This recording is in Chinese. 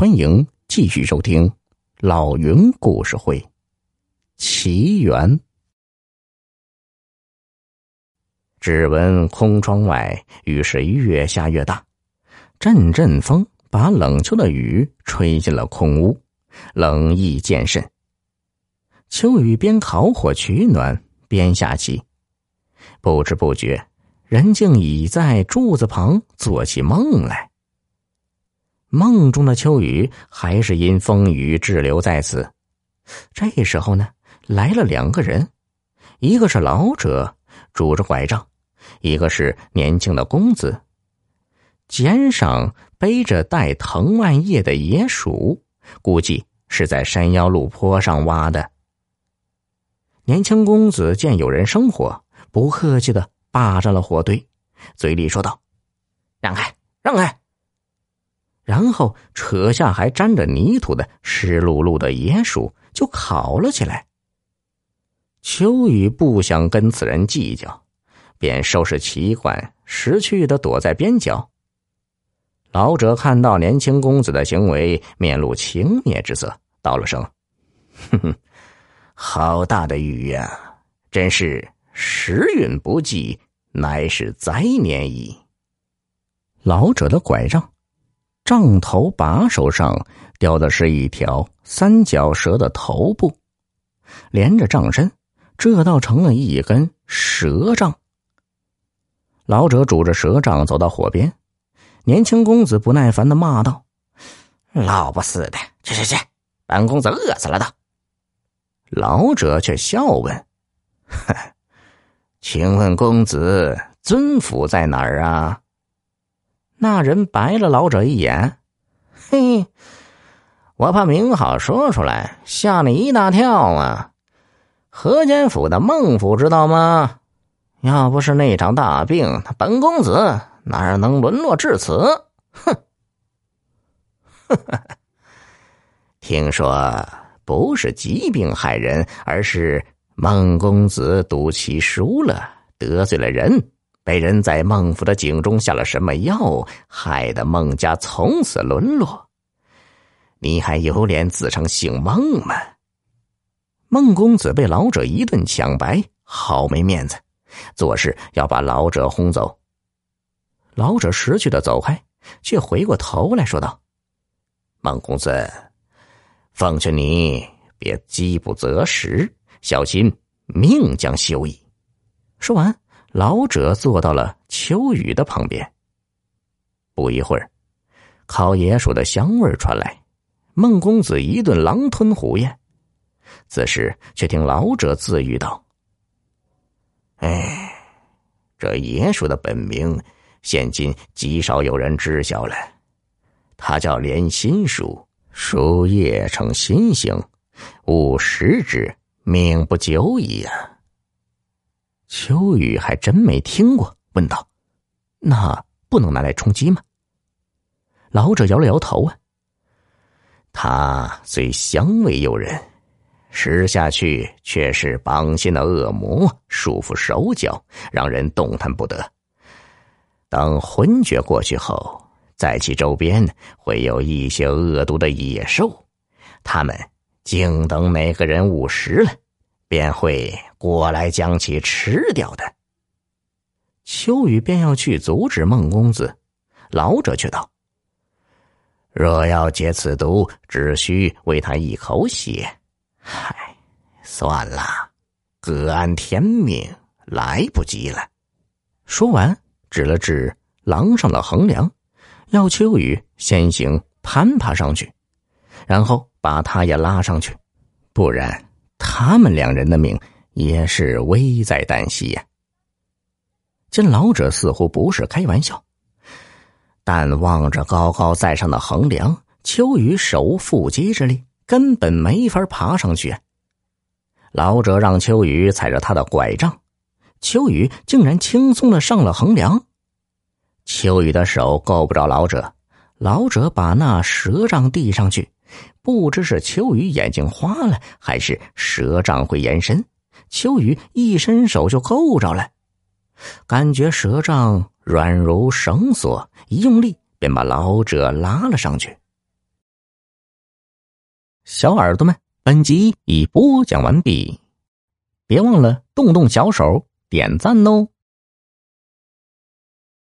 欢迎继续收听《老云故事会·奇缘》。只闻空窗外雨是越下越大，阵阵风把冷秋的雨吹进了空屋，冷意渐甚。秋雨边烤火取暖边下棋，不知不觉，人竟已在柱子旁做起梦来。梦中的秋雨还是因风雨滞留在此。这时候呢，来了两个人，一个是老者，拄着拐杖；一个是年轻的公子，肩上背着带藤蔓叶的野鼠，估计是在山腰路坡上挖的。年轻公子见有人生火，不客气的霸占了火堆，嘴里说道：“让开，让开。”后扯下还沾着泥土的湿漉漉的野鼠，就烤了起来。秋雨不想跟此人计较，便收拾奇罐，识趣的躲在边角。老者看到年轻公子的行为，面露轻蔑之色，道了声：“哼哼，好大的雨呀！真是时运不济，乃是灾年矣。”老者的拐杖。杖头把手上雕的是一条三角蛇的头部，连着杖身，这倒成了一根蛇杖。老者拄着蛇杖走到火边，年轻公子不耐烦的骂道：“老不死的，去去去，本公子饿死了的。”老者却笑问：“请问公子尊府在哪儿啊？”那人白了老者一眼，嘿，我怕名号说出来吓你一大跳啊！河间府的孟府知道吗？要不是那场大病，他本公子哪能沦落至此？哼！听说不是疾病害人，而是孟公子赌气输了，得罪了人。被人在孟府的井中下了什么药，害得孟家从此沦落？你还有脸自称姓孟吗？孟公子被老者一顿抢白，好没面子，做事要把老者轰走。老者识趣的走开，却回过头来说道：“孟公子，奉劝你别饥不择食，小心命将休矣。”说完。老者坐到了秋雨的旁边。不一会儿，烤野鼠的香味传来，孟公子一顿狼吞虎咽。此时，却听老者自语道：“哎，这野鼠的本名，现今极少有人知晓了。它叫连心鼠，树叶呈心形，勿食之，命不久矣啊。”秋雨还真没听过，问道：“那不能拿来充饥吗？”老者摇了摇头啊。它虽香味诱人，食下去却是绑心的恶魔，束缚手脚，让人动弹不得。等昏厥过去后，在其周边会有一些恶毒的野兽，他们静等哪个人误食了。便会过来将其吃掉的。秋雨便要去阻止孟公子，老者却道：“若要解此毒，只需喂他一口血。嗨，算了，各安天命，来不及了。”说完，指了指廊上的横梁，要秋雨先行攀爬上去，然后把他也拉上去，不然。他们两人的命也是危在旦夕呀。见老者似乎不是开玩笑，但望着高高在上的横梁，秋雨手无缚鸡之力，根本没法爬上去。老者让秋雨踩着他的拐杖，秋雨竟然轻松的上了横梁。秋雨的手够不着老者，老者把那蛇杖递上去。不知是秋雨眼睛花了，还是蛇杖会延伸，秋雨一伸手就够着了，感觉蛇杖软如绳索，一用力便把老者拉了上去。小耳朵们，本集已播讲完毕，别忘了动动小手点赞哦。